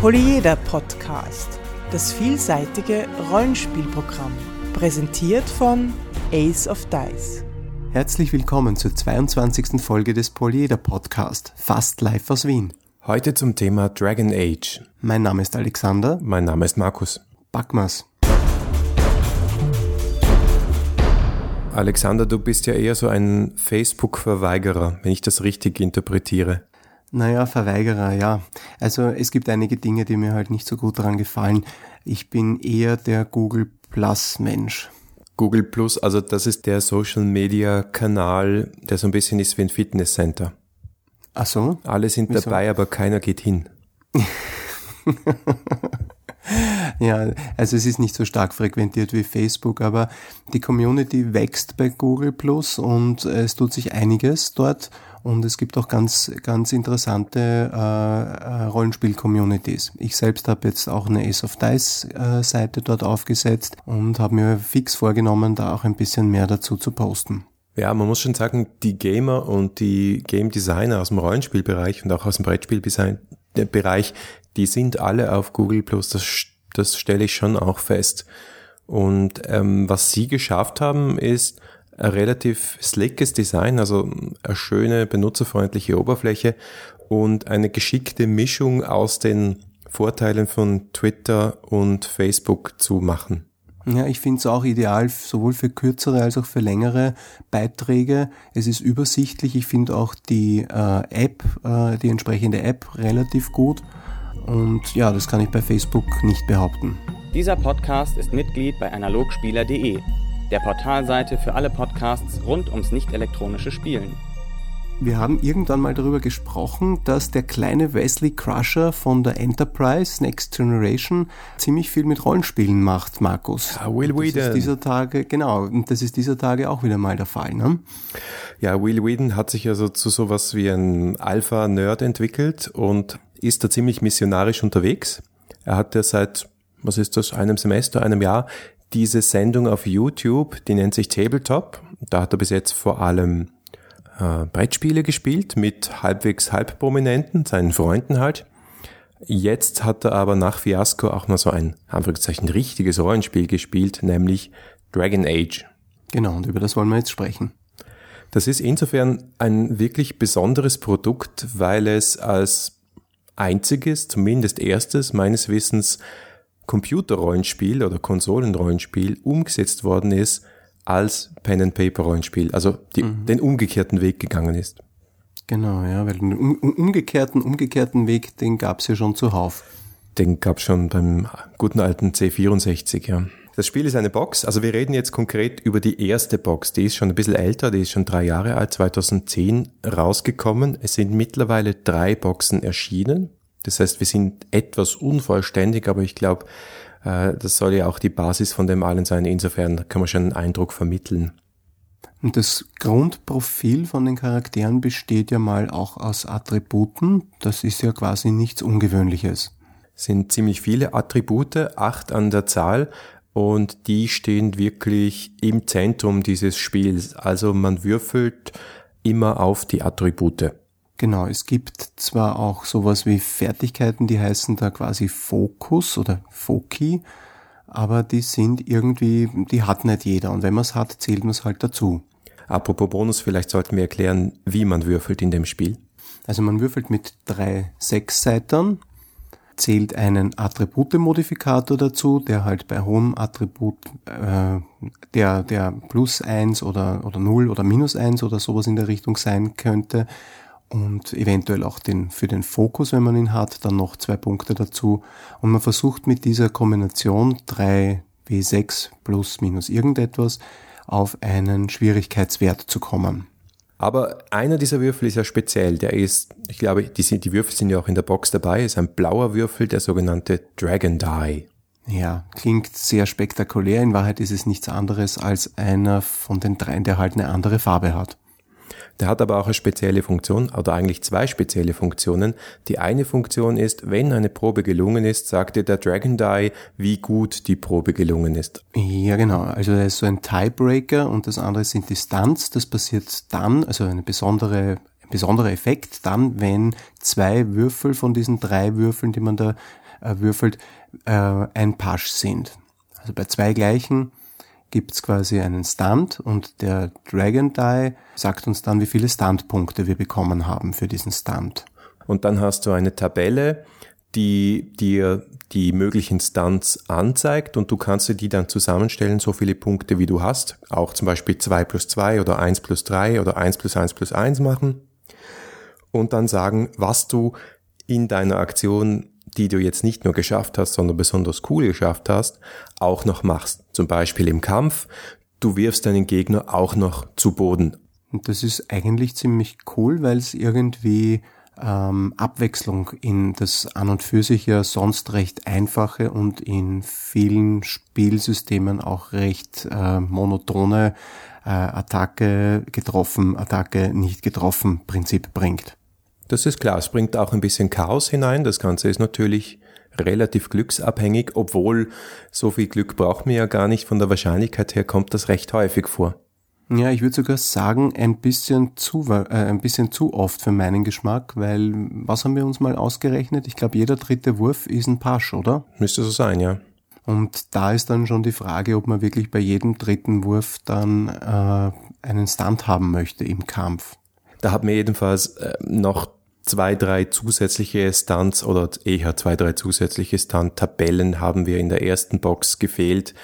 Polyeder Podcast, das vielseitige Rollenspielprogramm, präsentiert von Ace of Dice. Herzlich willkommen zur 22. Folge des Polyeder Podcast, fast live aus Wien. Heute zum Thema Dragon Age. Mein Name ist Alexander. Mein Name ist Markus. Backmas. Alexander, du bist ja eher so ein Facebook-Verweigerer, wenn ich das richtig interpretiere. Naja, Verweigerer, ja. Also es gibt einige Dinge, die mir halt nicht so gut daran gefallen. Ich bin eher der Google Plus Mensch. Google Plus, also das ist der Social Media Kanal, der so ein bisschen ist wie ein Fitnesscenter. Ach so? Alle sind Wieso? dabei, aber keiner geht hin. Ja, also es ist nicht so stark frequentiert wie Facebook, aber die Community wächst bei Google Plus und es tut sich einiges dort und es gibt auch ganz, ganz interessante äh, äh, Rollenspiel-Communities. Ich selbst habe jetzt auch eine Ace of Dice äh, dort aufgesetzt und habe mir fix vorgenommen, da auch ein bisschen mehr dazu zu posten. Ja, man muss schon sagen, die Gamer und die Game Designer aus dem Rollenspielbereich und auch aus dem Brettspielbereich, die sind alle auf Google Plus. Das, das stelle ich schon auch fest. Und ähm, was sie geschafft haben, ist ein relativ slickes Design, also eine schöne benutzerfreundliche Oberfläche und eine geschickte Mischung aus den Vorteilen von Twitter und Facebook zu machen. Ja, ich finde es auch ideal, sowohl für kürzere als auch für längere Beiträge. Es ist übersichtlich. Ich finde auch die äh, App, äh, die entsprechende App relativ gut. Und ja, das kann ich bei Facebook nicht behaupten. Dieser Podcast ist Mitglied bei analogspieler.de, der Portalseite für alle Podcasts rund ums nicht elektronische Spielen. Wir haben irgendwann mal darüber gesprochen, dass der kleine Wesley Crusher von der Enterprise Next Generation ziemlich viel mit Rollenspielen macht, Markus. Ja, Will Und das Whedon. ist dieser Tage, genau, und das ist dieser Tage auch wieder mal der Fall, ne? Ja, Will Whedon hat sich also zu sowas wie ein Alpha-Nerd entwickelt und ist da ziemlich missionarisch unterwegs. Er hat ja seit, was ist das, einem Semester, einem Jahr diese Sendung auf YouTube, die nennt sich Tabletop. Da hat er bis jetzt vor allem äh, Brettspiele gespielt mit halbwegs halbprominenten, seinen Freunden halt. Jetzt hat er aber nach Fiasco auch noch so ein, Anführungszeichen, richtiges Rollenspiel gespielt, nämlich Dragon Age. Genau, und über das wollen wir jetzt sprechen. Das ist insofern ein wirklich besonderes Produkt, weil es als einziges, zumindest erstes meines Wissens, Computerrollenspiel oder Konsolenrollenspiel umgesetzt worden ist als Pen-and-Paper-Rollenspiel, also die, den umgekehrten Weg gegangen ist. Genau, ja, weil den um, um- umgekehrten, umgekehrten Weg, den gab's ja schon zuhauf. Den gab's schon beim guten alten C64, ja. Das Spiel ist eine Box, also wir reden jetzt konkret über die erste Box. Die ist schon ein bisschen älter, die ist schon drei Jahre alt, 2010 rausgekommen. Es sind mittlerweile drei Boxen erschienen. Das heißt, wir sind etwas unvollständig, aber ich glaube, äh, das soll ja auch die Basis von dem allen sein. Insofern kann man schon einen Eindruck vermitteln. Und das Grundprofil von den Charakteren besteht ja mal auch aus Attributen. Das ist ja quasi nichts Ungewöhnliches. Es sind ziemlich viele Attribute, acht an der Zahl, und die stehen wirklich im Zentrum dieses Spiels. Also man würfelt immer auf die Attribute. Genau, es gibt zwar auch sowas wie Fertigkeiten, die heißen da quasi Fokus oder Foki, aber die sind irgendwie, die hat nicht jeder. Und wenn man es hat, zählt man es halt dazu. Apropos Bonus, vielleicht sollten wir erklären, wie man würfelt in dem Spiel. Also man würfelt mit drei Sechsseitern, zählt einen Attributemodifikator dazu, der halt bei hohem Attribut äh, der, der plus eins oder, oder null oder minus eins oder sowas in der Richtung sein könnte. Und eventuell auch den, für den Fokus, wenn man ihn hat, dann noch zwei Punkte dazu. Und man versucht mit dieser Kombination 3 W6 plus minus irgendetwas auf einen Schwierigkeitswert zu kommen. Aber einer dieser Würfel ist ja speziell. Der ist, ich glaube, die, sind, die Würfel sind ja auch in der Box dabei, ist ein blauer Würfel, der sogenannte Dragon Die. Ja, klingt sehr spektakulär. In Wahrheit ist es nichts anderes als einer von den dreien, der halt eine andere Farbe hat. Der hat aber auch eine spezielle Funktion, oder eigentlich zwei spezielle Funktionen. Die eine Funktion ist, wenn eine Probe gelungen ist, sagt dir der Dragon Die, wie gut die Probe gelungen ist. Ja, genau. Also er ist so ein Tiebreaker und das andere sind die Stunts. Das passiert dann, also eine besondere, ein besonderer Effekt dann, wenn zwei Würfel von diesen drei Würfeln, die man da äh, würfelt, äh, ein Pasch sind. Also bei zwei gleichen gibt's quasi einen Stand und der Dragon Die sagt uns dann, wie viele Standpunkte wir bekommen haben für diesen Stand. Und dann hast du eine Tabelle, die dir die möglichen Stunts anzeigt und du kannst dir die dann zusammenstellen, so viele Punkte wie du hast. Auch zum Beispiel 2 plus 2 oder 1 plus 3 oder 1 plus 1 plus 1 machen. Und dann sagen, was du in deiner Aktion, die du jetzt nicht nur geschafft hast, sondern besonders cool geschafft hast, auch noch machst. Zum Beispiel im Kampf. Du wirfst deinen Gegner auch noch zu Boden. Und das ist eigentlich ziemlich cool, weil es irgendwie ähm, Abwechslung in das an und für sich ja sonst recht einfache und in vielen Spielsystemen auch recht äh, monotone äh, Attacke getroffen, Attacke nicht getroffen Prinzip bringt. Das ist klar, es bringt auch ein bisschen Chaos hinein. Das Ganze ist natürlich relativ glücksabhängig, obwohl so viel Glück braucht man ja gar nicht. Von der Wahrscheinlichkeit her kommt das recht häufig vor. Ja, ich würde sogar sagen, ein bisschen zu, äh, ein bisschen zu oft für meinen Geschmack, weil was haben wir uns mal ausgerechnet? Ich glaube, jeder dritte Wurf ist ein Pasch, oder? Müsste so sein, ja. Und da ist dann schon die Frage, ob man wirklich bei jedem dritten Wurf dann äh, einen Stand haben möchte im Kampf. Da hat mir jedenfalls äh, noch zwei, drei zusätzliche Stunts oder eher zwei, drei zusätzliche Stunt-Tabellen haben wir in der ersten Box gefehlt.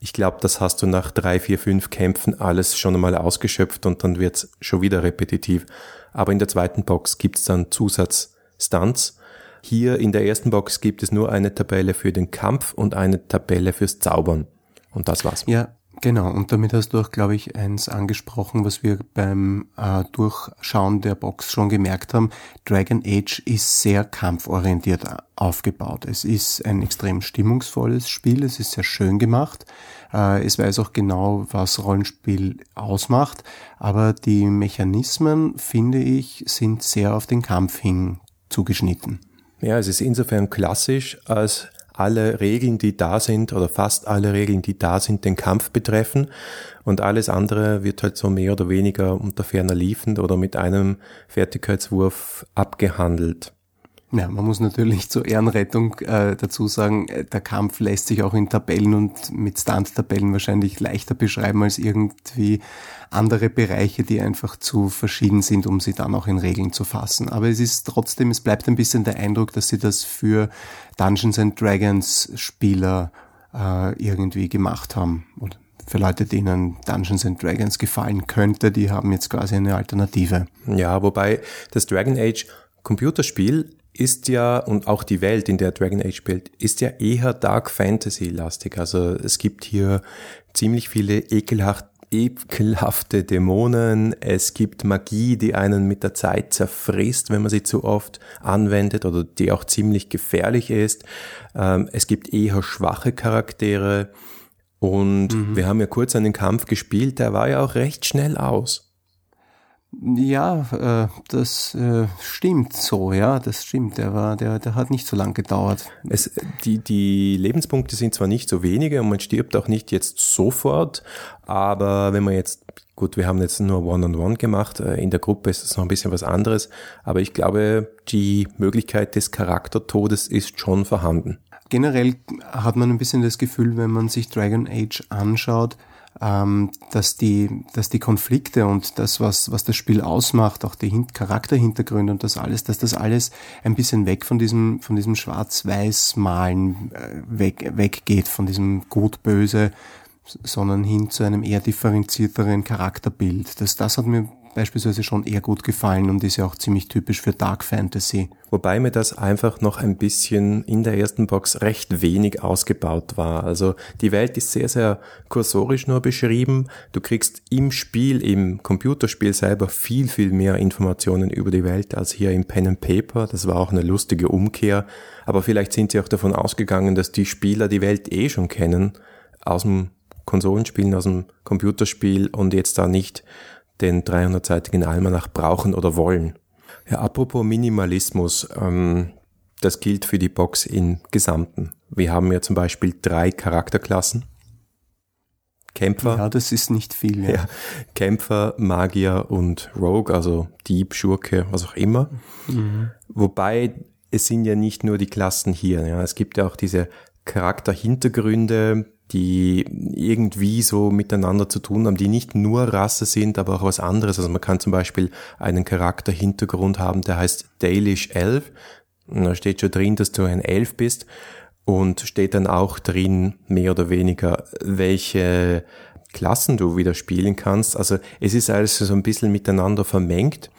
Ich glaube, das hast du nach drei, vier, fünf Kämpfen alles schon einmal ausgeschöpft und dann wird's schon wieder repetitiv. Aber in der zweiten Box gibt's dann Zusatz-Stunts. Hier in der ersten Box gibt es nur eine Tabelle für den Kampf und eine Tabelle fürs Zaubern. Und das war's. Ja, Genau, und damit hast du auch, glaube ich, eins angesprochen, was wir beim äh, Durchschauen der Box schon gemerkt haben. Dragon Age ist sehr kampforientiert aufgebaut. Es ist ein extrem stimmungsvolles Spiel, es ist sehr schön gemacht. Äh, es weiß auch genau, was Rollenspiel ausmacht, aber die Mechanismen, finde ich, sind sehr auf den Kampf hin zugeschnitten. Ja, es ist insofern klassisch, als alle Regeln, die da sind, oder fast alle Regeln, die da sind, den Kampf betreffen. Und alles andere wird halt so mehr oder weniger unter ferner liefend oder mit einem Fertigkeitswurf abgehandelt. Ja, man muss natürlich zur Ehrenrettung äh, dazu sagen, äh, der Kampf lässt sich auch in Tabellen und mit Stunt-Tabellen wahrscheinlich leichter beschreiben als irgendwie andere Bereiche, die einfach zu verschieden sind, um sie dann auch in Regeln zu fassen. Aber es ist trotzdem, es bleibt ein bisschen der Eindruck, dass sie das für Dungeons and Dragons Spieler äh, irgendwie gemacht haben. Und für Leute, denen Dungeons and Dragons gefallen könnte, die haben jetzt quasi eine Alternative. Ja, wobei das Dragon Age Computerspiel ist ja, und auch die Welt, in der Dragon Age spielt, ist ja eher Dark Fantasy lastig. Also es gibt hier ziemlich viele ekelhaft, ekelhafte Dämonen. Es gibt Magie, die einen mit der Zeit zerfrisst, wenn man sie zu oft anwendet oder die auch ziemlich gefährlich ist. Ähm, es gibt eher schwache Charaktere. Und mhm. wir haben ja kurz einen Kampf gespielt, der war ja auch recht schnell aus. Ja, äh, das äh, stimmt so, ja, das stimmt. Der war, der, der hat nicht so lang gedauert. Es, die, die Lebenspunkte sind zwar nicht so wenige und man stirbt auch nicht jetzt sofort, aber wenn man jetzt, gut, wir haben jetzt nur One-on-One -on -One gemacht, äh, in der Gruppe ist es noch ein bisschen was anderes, aber ich glaube, die Möglichkeit des Charaktertodes ist schon vorhanden. Generell hat man ein bisschen das Gefühl, wenn man sich Dragon Age anschaut, ähm, dass die, dass die Konflikte und das, was, was das Spiel ausmacht, auch die Hin Charakterhintergründe und das alles, dass das alles ein bisschen weg von diesem, von diesem Schwarz-Weiß-Malen äh, weg, weggeht, von diesem Gut-Böse, sondern hin zu einem eher differenzierteren Charakterbild. Das, das hat mir beispielsweise schon eher gut gefallen und ist ja auch ziemlich typisch für Dark Fantasy. Wobei mir das einfach noch ein bisschen in der ersten Box recht wenig ausgebaut war. Also die Welt ist sehr, sehr kursorisch nur beschrieben. Du kriegst im Spiel, im Computerspiel selber viel, viel mehr Informationen über die Welt als hier im Pen and Paper. Das war auch eine lustige Umkehr. Aber vielleicht sind sie auch davon ausgegangen, dass die Spieler die Welt eh schon kennen aus dem Konsolenspielen, aus dem Computerspiel und jetzt da nicht den 300-seitigen Almanach brauchen oder wollen. Ja, apropos Minimalismus, ähm, das gilt für die Box im Gesamten. Wir haben ja zum Beispiel drei Charakterklassen. Kämpfer. Ja, das ist nicht viel. Ja. ja. Kämpfer, Magier und Rogue, also Dieb, Schurke, was auch immer. Mhm. Wobei es sind ja nicht nur die Klassen hier. Ja. Es gibt ja auch diese Charakterhintergründe, die irgendwie so miteinander zu tun haben, die nicht nur Rasse sind, aber auch was anderes. Also man kann zum Beispiel einen Charakterhintergrund haben, der heißt Dalish Elf. Und da steht schon drin, dass du ein Elf bist und steht dann auch drin, mehr oder weniger, welche Klassen du wieder spielen kannst. Also es ist alles so ein bisschen miteinander vermengt.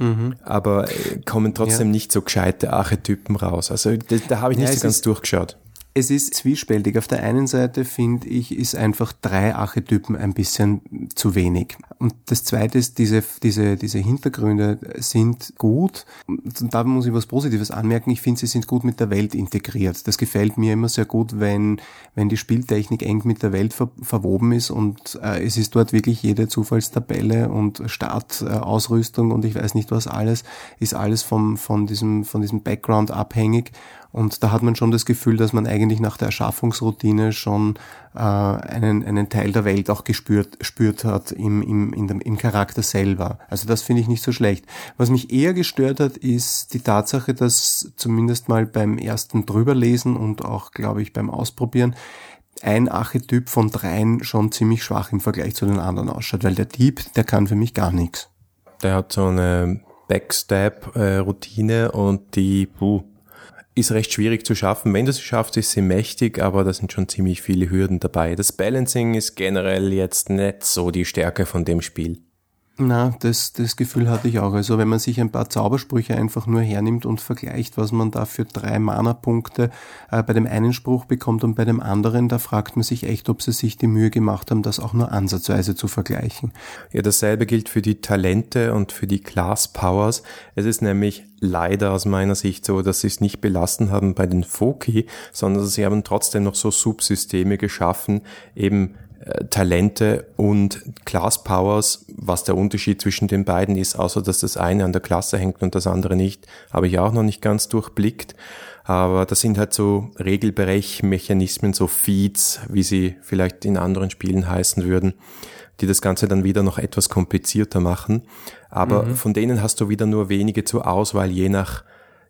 Mhm. aber kommen trotzdem ja. nicht so gescheite Archetypen raus. Also da, da habe ich nicht ja, so ganz durchgeschaut. Es ist zwiespältig. Auf der einen Seite finde ich, ist einfach drei Archetypen ein bisschen zu wenig. Und das zweite ist, diese, diese, diese Hintergründe sind gut. Und da muss ich was Positives anmerken. Ich finde, sie sind gut mit der Welt integriert. Das gefällt mir immer sehr gut, wenn, wenn die Spieltechnik eng mit der Welt ver verwoben ist und äh, es ist dort wirklich jede Zufallstabelle und Startausrüstung und ich weiß nicht was alles, ist alles vom, von diesem, von diesem Background abhängig. Und da hat man schon das Gefühl, dass man eigentlich nach der Erschaffungsroutine schon äh, einen, einen Teil der Welt auch gespürt spürt hat im, im, in dem, im Charakter selber. Also das finde ich nicht so schlecht. Was mich eher gestört hat, ist die Tatsache, dass zumindest mal beim ersten drüberlesen und auch, glaube ich, beim Ausprobieren ein Archetyp von dreien schon ziemlich schwach im Vergleich zu den anderen ausschaut, weil der Dieb, der kann für mich gar nichts. Der hat so eine Backstab-Routine und die, puh, ist recht schwierig zu schaffen. Wenn du sie schaffst, ist sie mächtig, aber da sind schon ziemlich viele Hürden dabei. Das Balancing ist generell jetzt nicht so die Stärke von dem Spiel. Na, das, das Gefühl hatte ich auch. Also wenn man sich ein paar Zaubersprüche einfach nur hernimmt und vergleicht, was man da für drei Mana-Punkte äh, bei dem einen Spruch bekommt und bei dem anderen, da fragt man sich echt, ob sie sich die Mühe gemacht haben, das auch nur ansatzweise zu vergleichen. Ja, dasselbe gilt für die Talente und für die Class Powers. Es ist nämlich leider aus meiner Sicht so, dass sie es nicht belassen haben bei den Foki, sondern sie haben trotzdem noch so Subsysteme geschaffen, eben Talente und Class Powers, was der Unterschied zwischen den beiden ist, außer dass das eine an der Klasse hängt und das andere nicht, habe ich auch noch nicht ganz durchblickt. Aber das sind halt so Regelbrechmechanismen, so Feeds, wie sie vielleicht in anderen Spielen heißen würden, die das Ganze dann wieder noch etwas komplizierter machen. Aber mhm. von denen hast du wieder nur wenige zur Auswahl, je nach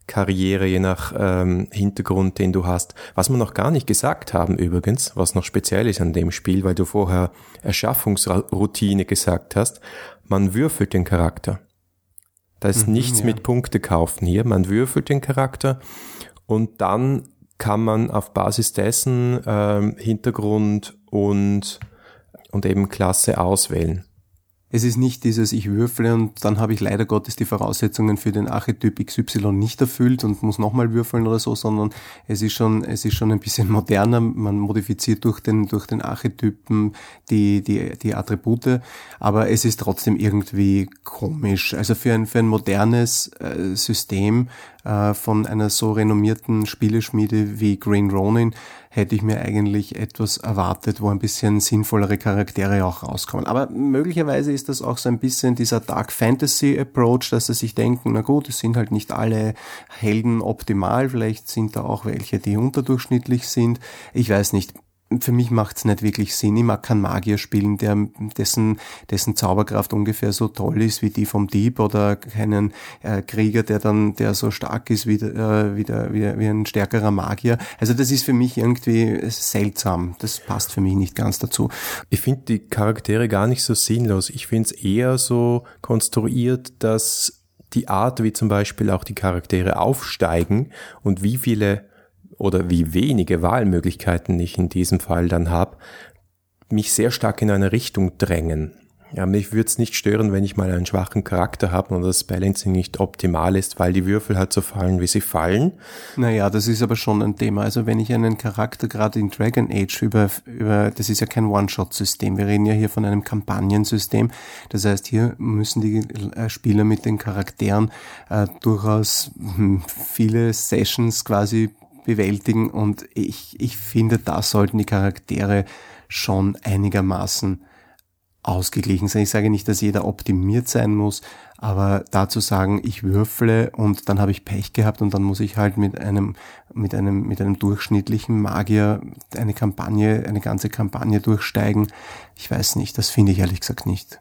Karriere, je nach ähm, Hintergrund, den du hast. Was wir noch gar nicht gesagt haben übrigens, was noch speziell ist an dem Spiel, weil du vorher Erschaffungsroutine gesagt hast, man würfelt den Charakter. Da ist mhm, nichts ja. mit Punkte kaufen hier, man würfelt den Charakter und dann kann man auf Basis dessen ähm, Hintergrund und, und eben Klasse auswählen. Es ist nicht dieses, ich würfle und dann habe ich leider Gottes die Voraussetzungen für den Archetyp XY nicht erfüllt und muss nochmal würfeln oder so, sondern es ist schon, es ist schon ein bisschen moderner. Man modifiziert durch den, durch den Archetypen die, die, die Attribute, aber es ist trotzdem irgendwie komisch. Also für ein, für ein modernes äh, System äh, von einer so renommierten Spieleschmiede wie Green Ronin hätte ich mir eigentlich etwas erwartet, wo ein bisschen sinnvollere Charaktere auch rauskommen. Aber möglicherweise ist das auch so ein bisschen dieser Dark Fantasy Approach, dass sie sich denken, na gut, es sind halt nicht alle Helden optimal, vielleicht sind da auch welche, die unterdurchschnittlich sind. Ich weiß nicht für mich macht es nicht wirklich Sinn. Ich mag keinen Magier spielen, der, dessen, dessen Zauberkraft ungefähr so toll ist wie die vom Dieb oder keinen äh, Krieger, der dann, der so stark ist wie, äh, wie, der, wie, wie ein stärkerer Magier. Also das ist für mich irgendwie seltsam. Das passt für mich nicht ganz dazu. Ich finde die Charaktere gar nicht so sinnlos. Ich finde es eher so konstruiert, dass die Art, wie zum Beispiel auch die Charaktere aufsteigen und wie viele oder wie wenige Wahlmöglichkeiten ich in diesem Fall dann habe, mich sehr stark in eine Richtung drängen. Ja, mich würde es nicht stören, wenn ich mal einen schwachen Charakter habe und das Balancing nicht optimal ist, weil die Würfel halt so fallen, wie sie fallen. Naja, das ist aber schon ein Thema. Also wenn ich einen Charakter gerade in Dragon Age über, über das ist ja kein One-Shot-System. Wir reden ja hier von einem Kampagnensystem. Das heißt, hier müssen die äh, Spieler mit den Charakteren äh, durchaus hm, viele Sessions quasi bewältigen und ich, ich finde, da sollten die Charaktere schon einigermaßen ausgeglichen sein. Ich sage nicht, dass jeder optimiert sein muss, aber dazu sagen, ich würfle und dann habe ich Pech gehabt und dann muss ich halt mit einem, mit einem, mit einem durchschnittlichen Magier eine Kampagne, eine ganze Kampagne durchsteigen. Ich weiß nicht, das finde ich ehrlich gesagt nicht.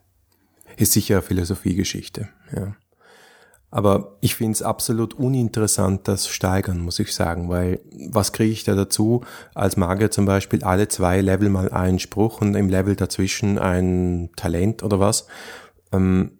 Ist sicher Philosophiegeschichte, ja. Aber ich finde es absolut uninteressant, das Steigern, muss ich sagen, weil was kriege ich da dazu? Als Magier zum Beispiel alle zwei Level mal einen Spruch und im Level dazwischen ein Talent oder was. Ähm,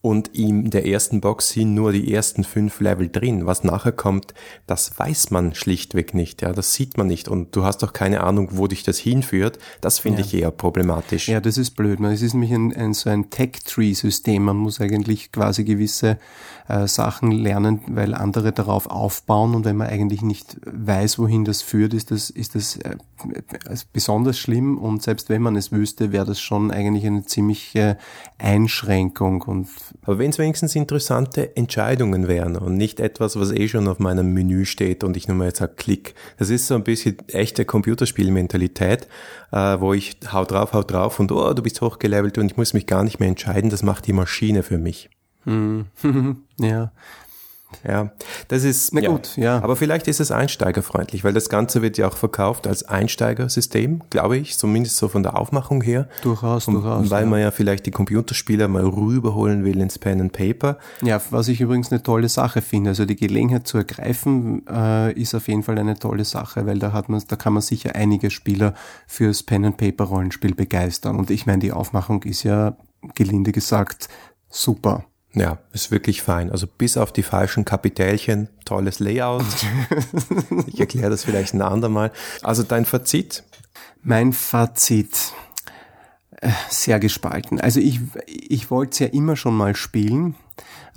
und in der ersten Box sind nur die ersten fünf Level drin. Was nachher kommt, das weiß man schlichtweg nicht. Ja, das sieht man nicht. Und du hast doch keine Ahnung, wo dich das hinführt. Das finde ja. ich eher problematisch. Ja, das ist blöd. Es ist nämlich ein, ein so ein Tech-Tree-System. Man muss eigentlich quasi gewisse äh, Sachen lernen, weil andere darauf aufbauen. Und wenn man eigentlich nicht weiß, wohin das führt, ist das, ist das äh, besonders schlimm. Und selbst wenn man es wüsste, wäre das schon eigentlich eine ziemliche Einschränkung. Und aber wenn es wenigstens interessante Entscheidungen wären und nicht etwas, was eh schon auf meinem Menü steht und ich nur mal jetzt sage, klick. Das ist so ein bisschen echte Computerspielmentalität, äh, wo ich hau drauf, hau drauf und oh, du bist hochgelevelt und ich muss mich gar nicht mehr entscheiden. Das macht die Maschine für mich. Hm. ja. Ja, das ist, na gut, ja. ja. Aber vielleicht ist es einsteigerfreundlich, weil das Ganze wird ja auch verkauft als Einsteigersystem, glaube ich, zumindest so von der Aufmachung her. Durchaus, und, durchaus. Weil ja. man ja vielleicht die Computerspieler mal rüberholen will ins Pen and Paper. Ja, was ich übrigens eine tolle Sache finde. Also die Gelegenheit zu ergreifen äh, ist auf jeden Fall eine tolle Sache, weil da hat man, da kann man sicher einige Spieler fürs Pen and Paper Rollenspiel begeistern. Und ich meine, die Aufmachung ist ja gelinde gesagt super. Ja, ist wirklich fein. Also bis auf die falschen Kapitälchen, tolles Layout. ich erkläre das vielleicht ein andermal. Also dein Fazit? Mein Fazit. Äh, sehr gespalten. Also ich, ich wollte es ja immer schon mal spielen.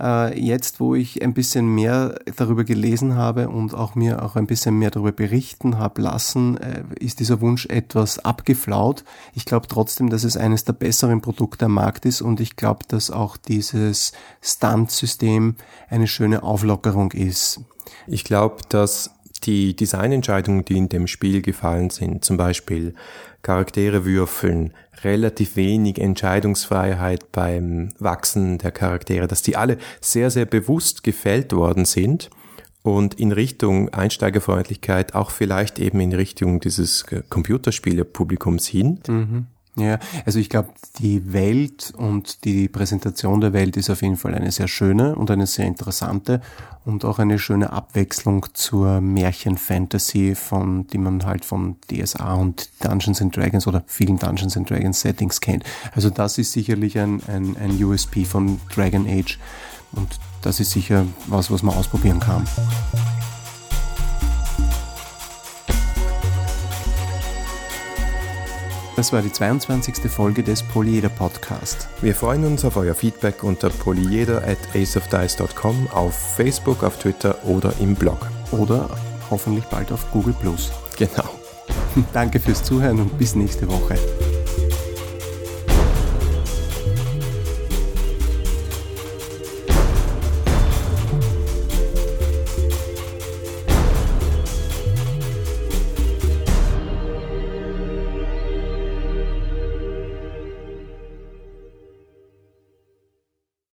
Äh, jetzt, wo ich ein bisschen mehr darüber gelesen habe und auch mir auch ein bisschen mehr darüber berichten habe lassen, äh, ist dieser Wunsch etwas abgeflaut. Ich glaube trotzdem, dass es eines der besseren Produkte am Markt ist und ich glaube, dass auch dieses Stunt-System eine schöne Auflockerung ist. Ich glaube, dass die Designentscheidungen, die in dem Spiel gefallen sind, zum Beispiel Charaktere würfeln, relativ wenig Entscheidungsfreiheit beim Wachsen der Charaktere, dass die alle sehr, sehr bewusst gefällt worden sind und in Richtung Einsteigerfreundlichkeit auch vielleicht eben in Richtung dieses Computerspielepublikums hin. Mhm. Ja, also ich glaube, die Welt und die Präsentation der Welt ist auf jeden Fall eine sehr schöne und eine sehr interessante und auch eine schöne Abwechslung zur Märchen-Fantasy, von die man halt von DSA und Dungeons and Dragons oder vielen Dungeons and Dragons Settings kennt. Also das ist sicherlich ein, ein, ein USP von Dragon Age und das ist sicher was, was man ausprobieren kann. Das war die 22. Folge des Polyeder Podcast. Wir freuen uns auf euer Feedback unter polyeder at aceofdice.com, auf Facebook, auf Twitter oder im Blog. Oder hoffentlich bald auf Google Plus. Genau. Danke fürs Zuhören und bis nächste Woche.